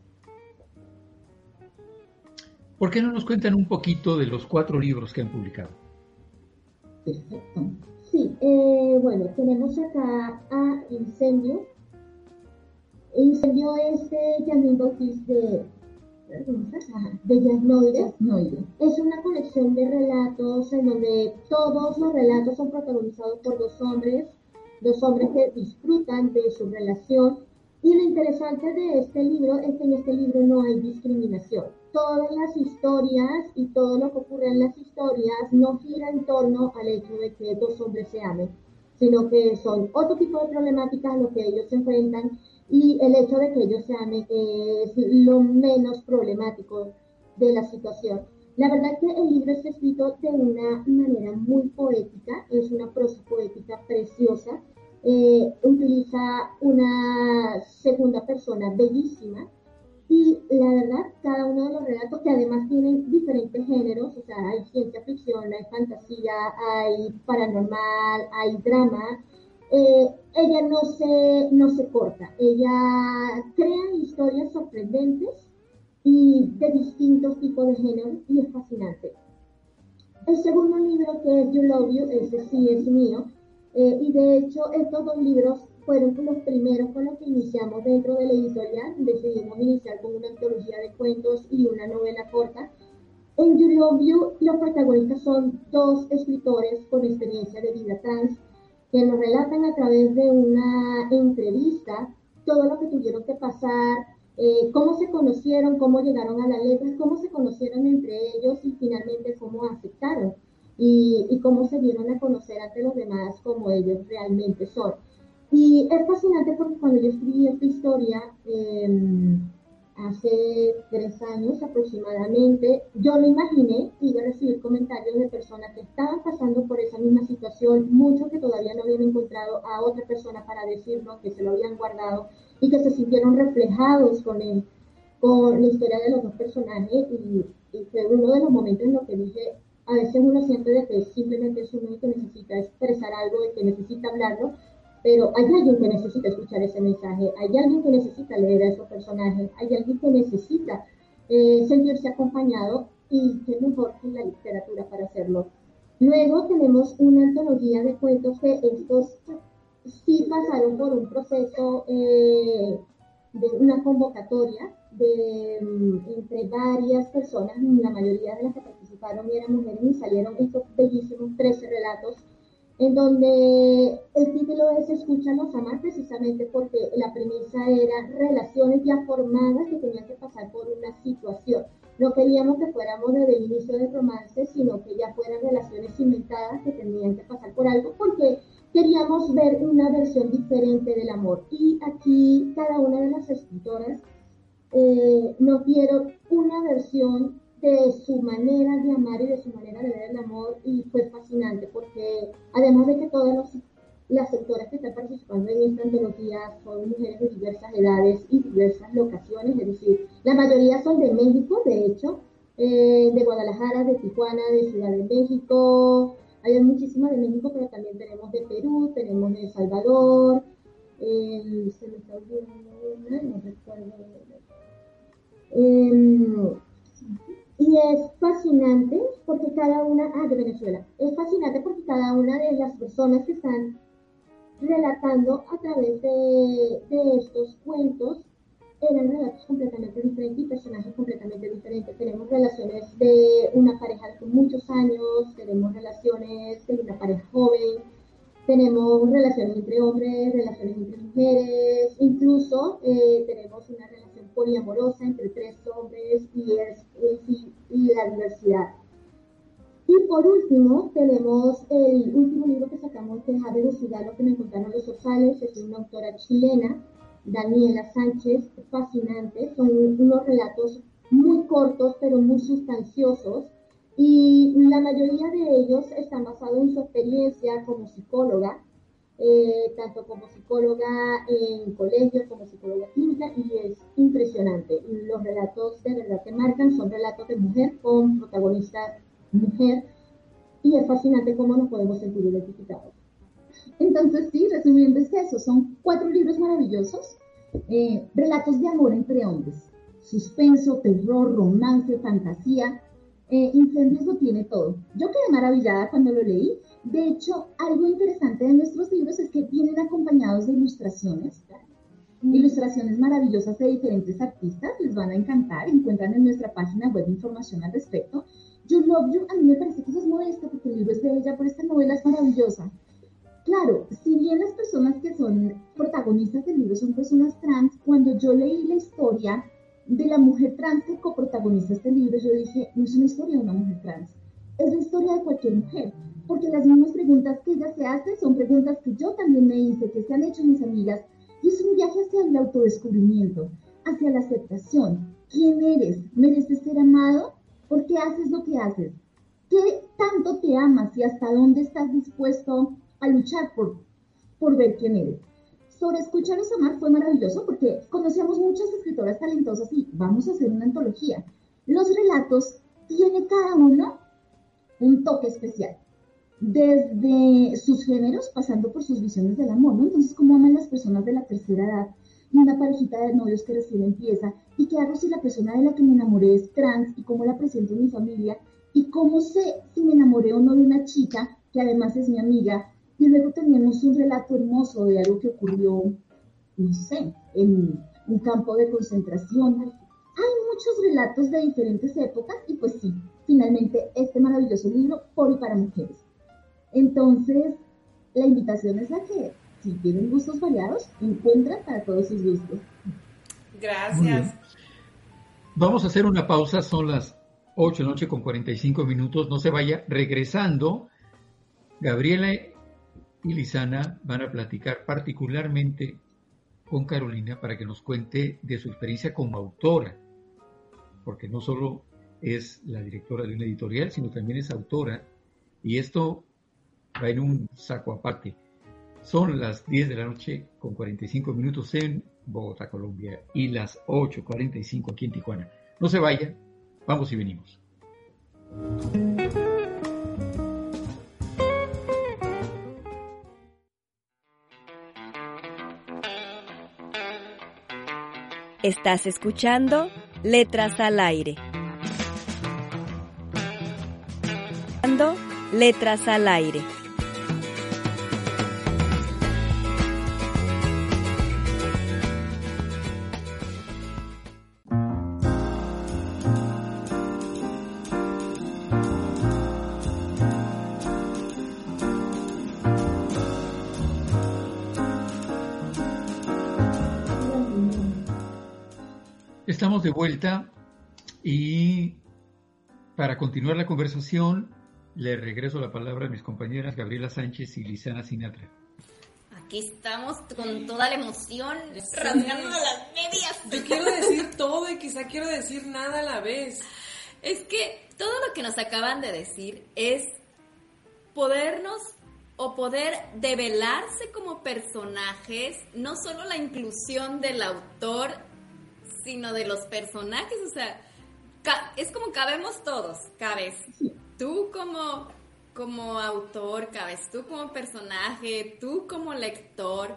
¿Por qué no nos cuentan un poquito de los cuatro libros que han publicado? Perfecto. Sí, eh, bueno, tenemos acá a Incendio. Incendio es de Janine Bautista de, de Jasnoide. Es una colección de relatos en donde todos los relatos son protagonizados por dos hombres, dos hombres que disfrutan de su relación. Y lo interesante de este libro es que en este libro no hay discriminación todas las historias y todo lo que ocurre en las historias no gira en torno al hecho de que dos hombres se amen, sino que son otro tipo de problemáticas a lo que ellos se enfrentan y el hecho de que ellos se amen es lo menos problemático de la situación. La verdad que el libro está escrito de una manera muy poética, es una prosa poética preciosa, eh, utiliza una segunda persona bellísima, y la verdad, cada uno de los relatos, que además tienen diferentes géneros, o sea, hay ciencia ficción, hay fantasía, hay paranormal, hay drama, eh, ella no se, no se corta, ella crea historias sorprendentes y de distintos tipos de género y es fascinante. El segundo libro que es You Love You, ese sí es mío, eh, y de hecho estos dos libros fueron los primeros con los que iniciamos dentro de la editorial, decidimos iniciar con una antología de cuentos y una novela corta. En You Love You los protagonistas son dos escritores con experiencia de vida trans que nos relatan a través de una entrevista todo lo que tuvieron que pasar, eh, cómo se conocieron, cómo llegaron a la letra, cómo se conocieron entre ellos y finalmente cómo aceptaron y, cómo se dieron a conocer ante los demás como ellos realmente son. Y es fascinante porque cuando yo escribí esta historia, em, hace tres años aproximadamente, yo lo imaginé y a recibir comentarios de personas que estaban pasando por esa misma situación, muchos que todavía no habían encontrado a otra persona para decirnos que se lo habían guardado y que se sintieron reflejados con, el, con la historia de los dos personajes y, fue uno de los momentos en los que dije, a veces uno siente de que simplemente es uno que necesita expresar algo y que necesita hablarlo, pero hay alguien que necesita escuchar ese mensaje, hay alguien que necesita leer a esos personajes, hay alguien que necesita eh, sentirse acompañado y qué mejor que la literatura para hacerlo. Luego tenemos una antología de cuentos que estos sí pasaron por un proceso eh, de una convocatoria de, mm, entre varias personas, la mayoría de las que participaron eran mujeres y salieron estos bellísimos 13 relatos en donde el título es Escúchanos amar precisamente porque la premisa era relaciones ya formadas que tenían que pasar por una situación. No queríamos que fuéramos desde el inicio del romance, sino que ya fueran relaciones inventadas que tenían que pasar por algo, porque queríamos ver una versión diferente del amor. Y aquí cada una de las escritoras eh, nos dieron una versión de su manera de amar y de su manera de ver el amor y fue fascinante porque además de que todas las autoras que están participando en esta antología son mujeres de diversas edades y diversas locaciones, es decir, la mayoría son de México, de hecho, eh, de Guadalajara, de Tijuana, de Ciudad de México, hay muchísimas de México, pero también tenemos de Perú, tenemos de El Salvador, eh, se me está olvidando una, no recuerdo. Eh, y es fascinante porque cada una, ah, de Venezuela, es fascinante porque cada una de las personas que están relatando a través de, de estos cuentos eran relatos completamente diferentes y personajes completamente diferentes. Tenemos relaciones de una pareja de muchos años, tenemos relaciones de una pareja joven, tenemos relaciones entre hombres, relaciones entre mujeres, incluso eh, tenemos una relación poliamorosa entre tres hombres y, es, y, la diversidad. Y por último, tenemos el último libro que sacamos, de lo que me encontraron los Osales, es una autora chilena, Daniela Sánchez, fascinante, son unos relatos muy cortos pero muy sustanciosos. Y la mayoría de ellos están basados en su experiencia como psicóloga, eh, tanto como psicóloga en colegio como psicóloga clínica, y es impresionante. Los relatos de verdad que marcan son relatos de mujer con protagonista mujer, y es fascinante cómo nos podemos sentir identificados. Entonces, sí, resumiendo es eso, son cuatro libros maravillosos, eh, relatos de amor entre hombres, suspenso, terror, romance, fantasía, eh, Incendios lo tiene todo. Yo quedé maravillada cuando lo leí. De hecho, algo interesante de nuestros libros es que vienen acompañados de ilustraciones. Ilustraciones maravillosas de diferentes artistas, les van a encantar. Encuentran en nuestra página web información al respecto. You Love You, a mí me parece que eso es modesta porque el libro es de ella, pero esta novela es maravillosa. Claro, si bien las personas que son protagonistas del libro son personas trans, cuando yo leí la historia, de la mujer trans que coprotagoniza este libro, yo dije, no es una historia de una mujer trans, es la historia de cualquier mujer, porque las mismas preguntas que ella se hace son preguntas que yo también me hice, que se han hecho mis amigas, y es un viaje hacia el autodescubrimiento, hacia la aceptación. ¿Quién eres? ¿Mereces ser amado? ¿Por qué haces lo que haces? ¿Qué tanto te amas y hasta dónde estás dispuesto a luchar por, por ver quién eres? sobre Escucharlos Amar fue maravilloso porque conocíamos muchas escritoras talentosas y vamos a hacer una antología. Los relatos tiene cada uno un toque especial, desde sus géneros pasando por sus visiones del amor, ¿no? Entonces, cómo aman las personas de la tercera edad, una parejita de novios que recién empieza, y qué hago si la persona de la que me enamoré es trans, y cómo la presento en mi familia, y cómo sé si me enamoré o no de una chica que además es mi amiga, y luego tenemos un relato hermoso de algo que ocurrió, no sé, en un campo de concentración. Hay muchos relatos de diferentes épocas y pues sí, finalmente este maravilloso libro por y para mujeres. Entonces, la invitación es a que si tienen gustos variados, encuentran para todos sus gustos. Gracias. Vamos a hacer una pausa, son las 8 de la noche con 45 minutos, no se vaya. Regresando, Gabriela y Lisana van a platicar particularmente con Carolina para que nos cuente de su experiencia como autora, porque no solo es la directora de una editorial, sino también es autora, y esto va en un saco aparte. Son las 10 de la noche con 45 minutos en Bogotá, Colombia, y las 8.45 aquí en Tijuana. No se vaya, vamos y venimos. Estás escuchando Letras al Aire. Letras al Aire. Estamos de vuelta y para continuar la conversación le regreso la palabra a mis compañeras Gabriela Sánchez y Lisana Sinatra. Aquí estamos con toda la emoción, rasgando las medias. Yo quiero decir todo y quizá quiero decir nada a la vez. Es que todo lo que nos acaban de decir es podernos o poder develarse como personajes, no solo la inclusión del autor sino de los personajes, o sea, es como cabemos todos, cabes tú como, como autor, cabes tú como personaje, tú como lector,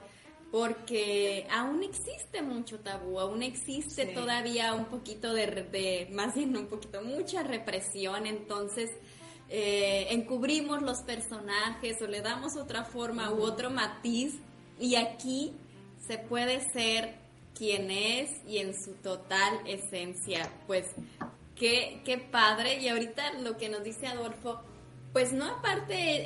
porque aún existe mucho tabú, aún existe todavía un poquito de, más bien un poquito, mucha represión, entonces... Eh, encubrimos los personajes o le damos otra forma u otro matiz y aquí se puede ser quién es y en su total esencia. Pues qué, qué padre. Y ahorita lo que nos dice Adolfo, pues no aparte eh,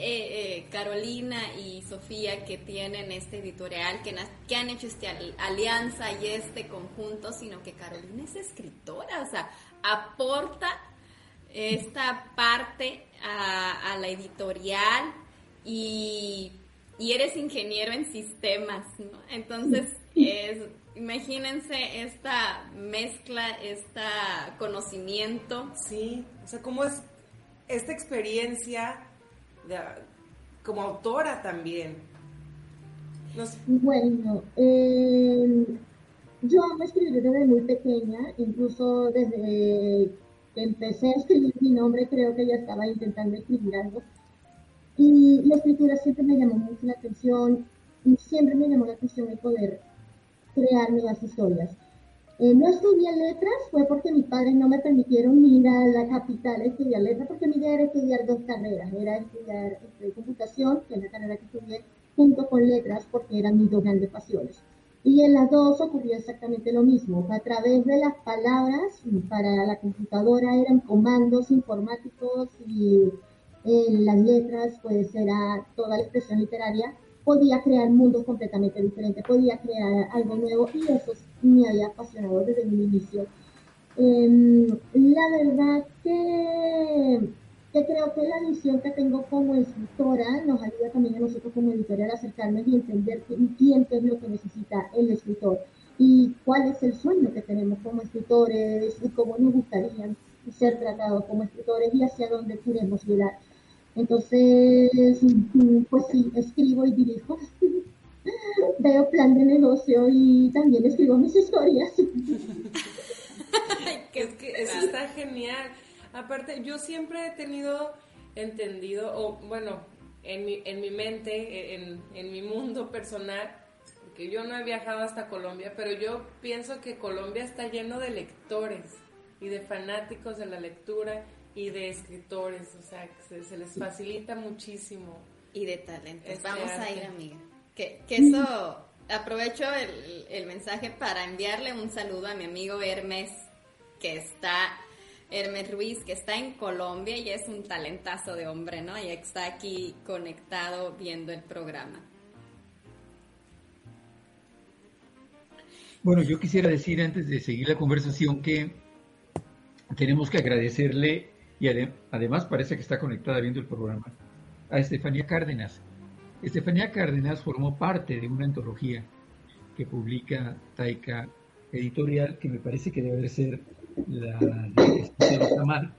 eh, Carolina y Sofía que tienen este editorial, que, que han hecho esta alianza y este conjunto, sino que Carolina es escritora, o sea, aporta esta parte a, a la editorial y, y, eres ingeniero en sistemas, ¿no? Entonces, es, Imagínense esta mezcla, este conocimiento. Sí, o sea, cómo es esta experiencia como autora también. Bueno, eh, yo me escribí desde muy pequeña, incluso desde que empecé a escribir mi nombre, creo que ya estaba intentando escribir algo. Y la escritura siempre me llamó mucho la atención, y siempre me llamó la atención el poder crear nuevas historias. Eh, no estudié letras, fue porque mis padres no me permitieron ir a la capital a estudiar letras, porque mi idea era estudiar dos carreras, era estudiar este, computación, que es la carrera que estudié, junto con letras, porque eran mis dos grandes pasiones. Y en las dos ocurrió exactamente lo mismo. A través de las palabras, para la computadora eran comandos informáticos y en las letras pues era toda la expresión literaria podía crear mundos completamente diferentes, podía crear algo nuevo y eso me había apasionado desde mi inicio. Em, la verdad que, que, creo que la visión que tengo como escritora nos ayuda también a nosotros como editorial a acercarnos y entender quién es lo que necesita el escritor y cuál es el sueño que tenemos como escritores y cómo nos gustaría ser tratados como escritores y hacia dónde queremos llegar. Entonces, pues sí, escribo y dirijo. Veo plan de negocio y también escribo mis historias. es que eso está genial. Aparte, yo siempre he tenido entendido, o bueno, en mi, en mi mente, en, en mi mundo personal, que yo no he viajado hasta Colombia, pero yo pienso que Colombia está lleno de lectores y de fanáticos de la lectura y de escritores, o sea, se, les facilita muchísimo. Y de talentos. Este Vamos a ir, amiga. Que, que eso, aprovecho el, el mensaje para enviarle un saludo a mi amigo Hermes, que está Hermes Ruiz, que está en Colombia y es un talentazo de hombre, ¿no? Y está aquí conectado viendo el programa. Bueno, yo quisiera decir antes de seguir la conversación que tenemos que agradecerle, y además parece que está conectada viendo el programa, a Estefanía Cárdenas. Estefanía Cárdenas formó parte de una antología que publica Taika Editorial, que me parece que debe ser la de mal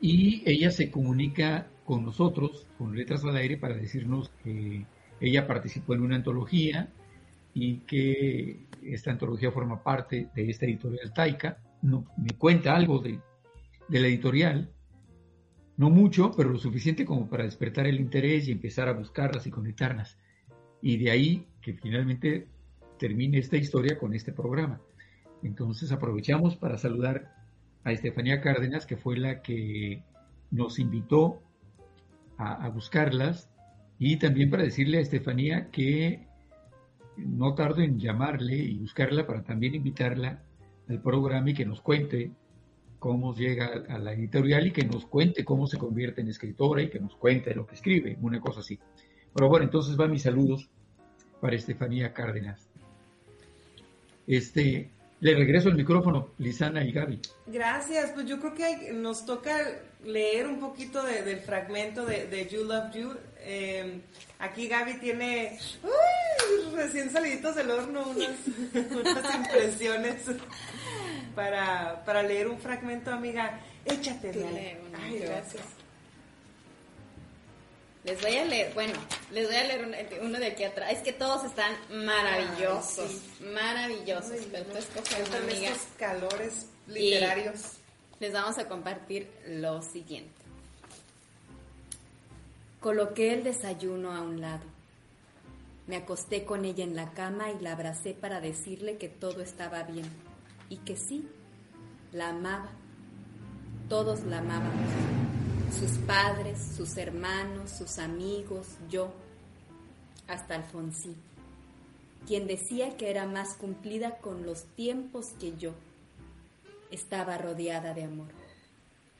Y ella se comunica con nosotros, con Letras al Aire, para decirnos que ella participó en una antología y que esta antología forma parte de esta editorial Taika. No, me cuenta algo de, de la editorial, no mucho, pero lo suficiente como para despertar el interés y empezar a buscarlas y conectarlas. Y de ahí que finalmente termine esta historia con este programa. Entonces aprovechamos para saludar a Estefanía Cárdenas, que fue la que nos invitó a, buscarlas, y también para decirle a Estefanía que no tardo en llamarle y buscarla para también invitarla al programa y que nos cuente cómo llega a la editorial y que nos cuente cómo se convierte en escritora y que nos cuente lo que escribe, una cosa así. Pero bueno, entonces van mis saludos para Estefanía Cárdenas. Este, le regreso el micrófono, Lisana y Gaby. Gracias, pues yo creo que nos toca leer un poquito del fragmento de, You Love You. Em, aquí Gaby tiene recién saliditos del horno unas, impresiones para, para, leer un fragmento, amiga. Échate de ahí. Ay, gracias. Les voy a leer, bueno, les voy a leer uno de aquí atrás. Es que todos están maravillosos, maravillosos. pero tú escoges una amiga. Estos calores literarios. les vamos a compartir lo siguiente. Coloqué el desayuno a un lado. Me acosté con ella en la cama y la abracé para decirle que todo estaba bien y que sí, la amaba. Todos la amábamos sus padres, sus hermanos, sus amigos, yo, hasta Alfonsín, quien decía que era más cumplida con los tiempos que yo. Estaba rodeada de amor.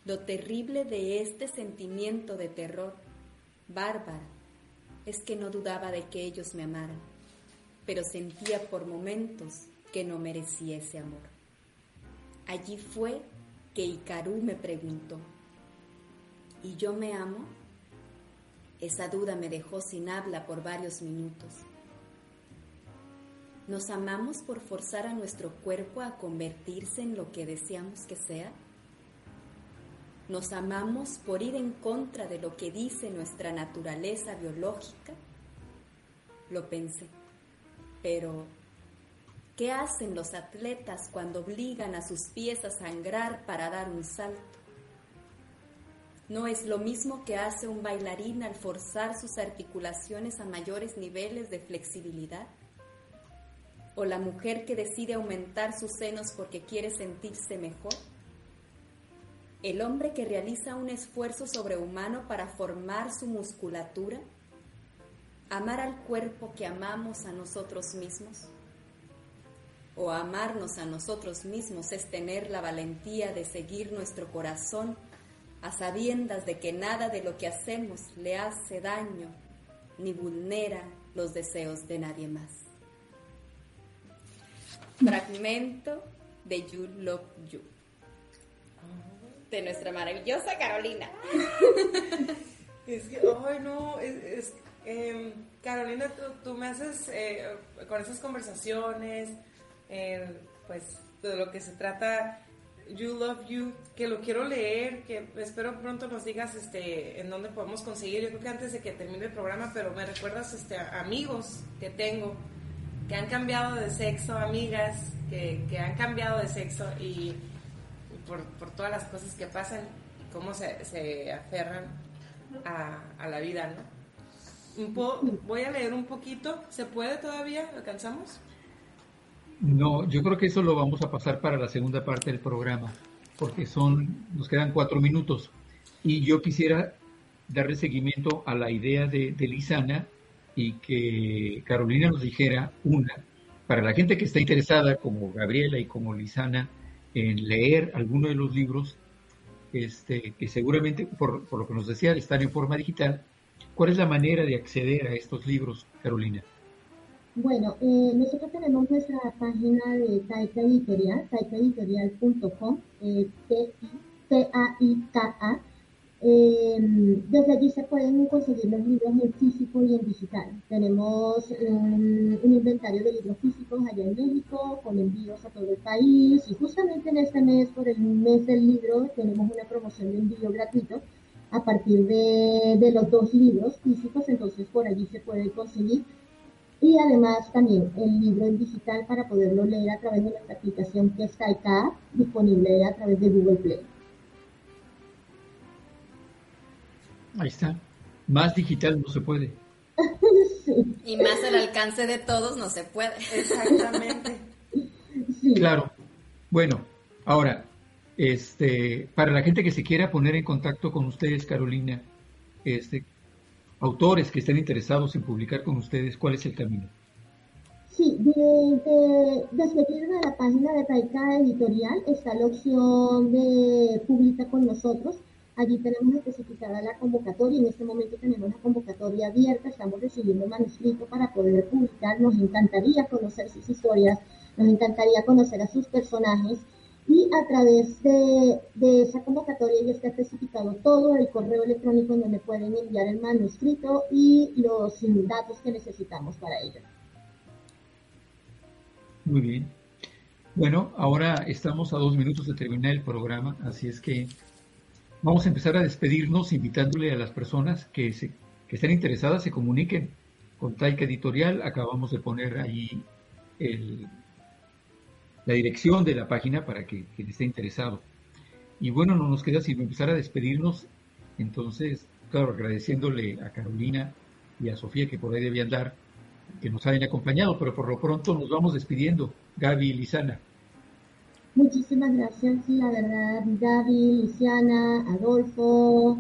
Lo terrible de este sentimiento de terror, bárbara, es que no dudaba de que ellos me amaran, pero sentía por momentos que no merecía ese amor. Allí fue que Icarú me preguntó, ¿Y yo me amo? Esa duda me dejó sin habla por varios minutos. ¿Nos amamos por forzar a nuestro cuerpo a convertirse en lo que deseamos que sea? ¿Nos amamos por ir en contra de lo que dice nuestra naturaleza biológica? Lo pensé, pero ¿qué hacen los atletas cuando obligan a sus pies a sangrar para dar un salto? No es lo mismo que hace un bailarín al forzar sus articulaciones a mayores niveles de flexibilidad. O la mujer que decide aumentar sus senos porque quiere sentirse mejor. El hombre que realiza un esfuerzo sobrehumano para formar su musculatura. Amar al cuerpo que amamos a nosotros mismos. O amarnos a nosotros mismos es tener la valentía de seguir nuestro corazón a sabiendas de que nada de lo que hacemos le hace daño ni vulnera los deseos de nadie más. Fragmento de You Love You de nuestra maravillosa Carolina. Es que, ay no, em, Carolina, tú, me haces eh, con esas conversaciones, pues de lo que se trata You Love You, que lo quiero leer, que espero pronto nos digas este, en dónde podemos conseguir. Yo creo que antes de que termine el programa, pero me recuerdas este, amigos que tengo que han cambiado de sexo, amigas que, que han cambiado de sexo y, por, por, todas las cosas que pasan y cómo se, se aferran a, la vida, ¿no? voy a leer un poquito. ¿Se puede todavía? ¿Alcanzamos? No, yo creo que eso lo vamos a pasar para la segunda parte del programa, porque son, nos quedan cuatro minutos. Y yo quisiera darle seguimiento a la idea de, de Lisana y que Carolina nos dijera una, para la gente que está interesada, como Gabriela y como Lisana, en leer alguno de los libros, este, que seguramente, por, por lo que nos decía, están en forma digital, ¿cuál es la manera de acceder a estos libros, Carolina? Bueno, eh, nosotros tenemos nuestra página de Taika Editorial, taikaeditorial.com, eh, T-A-I-K-A, eh, desde allí se pueden conseguir los libros en físico y en digital. Tenemos un, inventario de libros físicos allá en México, con envíos a todo el país. Y justamente en este mes, por el mes del libro, tenemos una promoción de envío gratuito a partir de, de los dos libros físicos, entonces por allí se puede conseguir. Y además también el libro en digital para poderlo leer a través de nuestra aplicación que es Taika, disponible a través de Google Play. Ahí está. Más digital no se puede. Y más al alcance de todos no se puede. Exactamente. Claro. Bueno, ahora, este, para la gente que se quiera poner en contacto con ustedes, Carolina, este, autores que estén interesados en publicar con ustedes, ¿cuál es el camino? Sí, de, desde de la página de Taika Editorial está la opción de publica con nosotros Allí tenemos especificada la convocatoria. En este momento tenemos la convocatoria abierta. Estamos recibiendo manuscritos para poder publicar. Nos encantaría conocer sus historias. Nos encantaría conocer a sus personajes. Y a través de, esa convocatoria ya está especificado todo el correo electrónico en donde pueden enviar el manuscrito y los datos que necesitamos para ello. Muy bien. Bueno, ahora estamos a dos minutos de terminar el programa, así es que Vamos a empezar a despedirnos invitándole a las personas que, se, que estén interesadas se comuniquen con Taika Editorial. Acabamos de poner ahí la dirección de la página para que esté interesado. Y bueno, no nos queda sino empezar a despedirnos. Entonces, claro, agradeciéndole a Carolina y a Sofía que por ahí debían dar, que nos hayan acompañado, pero por lo pronto nos vamos despidiendo. Gaby y Lisana. Muchísimas gracias, la verdad, Gaby, Luciana, Adolfo,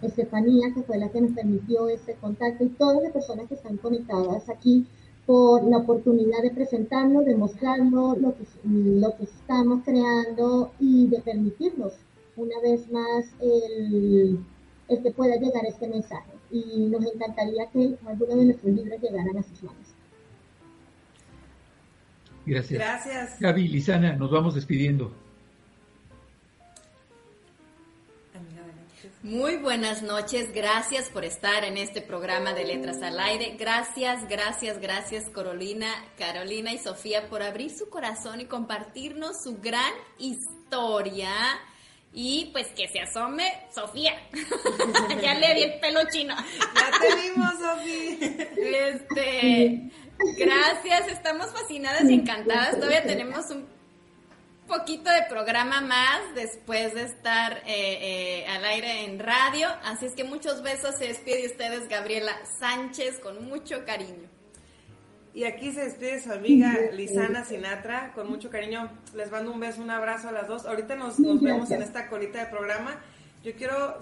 Estefanía, que fue la que nos permitió este contacto, y todas las personas que están conectadas aquí por la oportunidad de presentarnos, de mostrarnos lo que, lo que estamos creando y de permitirnos una vez más el, el que pueda llegar este mensaje. Y nos encantaría que alguno de nuestros libros llegaran a sus manos. Gracias. Gracias. Gaby, Lisana, nos vamos despidiendo. Muy buenas noches, gracias por estar en este programa de Letras al Aire. Gracias, gracias, gracias Carolina, Carolina y Sofía por abrir su corazón y compartirnos su gran historia. Y pues que se asome Sofía. ya le di el pelo chino. ya te vimos, Sofía. Este, Gracias, estamos fascinadas y encantadas. Todavía tenemos un poquito de programa más después de estar eh, eh, al aire en radio. Así es que muchos besos. Se despide ustedes Gabriela Sánchez con mucho cariño. Y aquí se despide su amiga Lisana Sinatra con mucho cariño. Les mando un beso, un abrazo a las dos. Ahorita nos, nos vemos en esta colita de programa. Yo quiero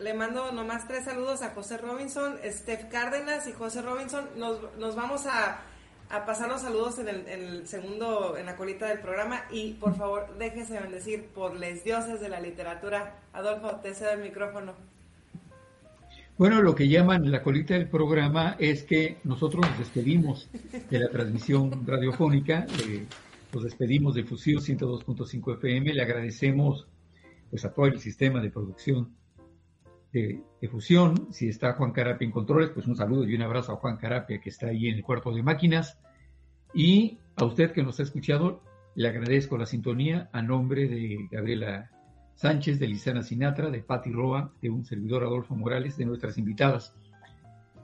le mando nomás tres saludos a José Robinson, Steph Cárdenas y José Robinson. Nos, vamos a, pasar los saludos en el, segundo, en la colita del programa. Y por favor, déjese bendecir por les dioses de la literatura. Adolfo, te cedo el micrófono. Bueno, lo que llaman la colita del programa es que nosotros nos despedimos de la transmisión radiofónica, nos despedimos de Fusión 102.5 FM, le agradecemos pues a todo el sistema de producción de, fusión. Si está Juan Carapia en controles, pues un saludo y un abrazo a Juan Carapia que está ahí en el cuarto de máquinas. Y a usted que nos ha escuchado, le agradezco la sintonía a nombre de Gabriela Sánchez, de Lisana Sinatra, de Patti Roa, de un servidor Adolfo Morales, de nuestras invitadas.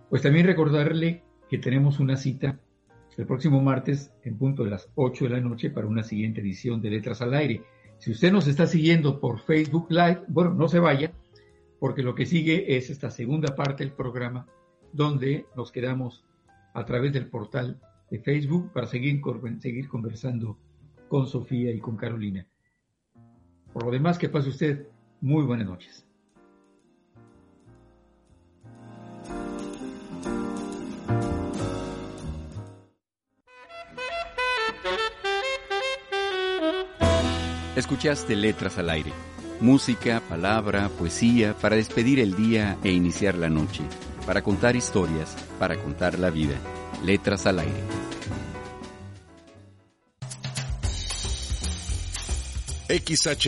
Pues también recordarle que tenemos una cita el próximo martes en punto de las 8 de la noche para una siguiente edición de Letras al Aire. Si usted nos está siguiendo por Facebook Live, bueno, no se vaya, porque lo que sigue es esta segunda parte del programa donde nos quedamos a través del portal de Facebook para seguir, seguir conversando con Sofía y con Carolina. Por lo demás, que pase usted muy buenas noches. Escuchaste Letras al Aire. Música, palabra, poesía para despedir el día e iniciar la noche. Para contar historias, para contar la vida. Letras al Aire. XH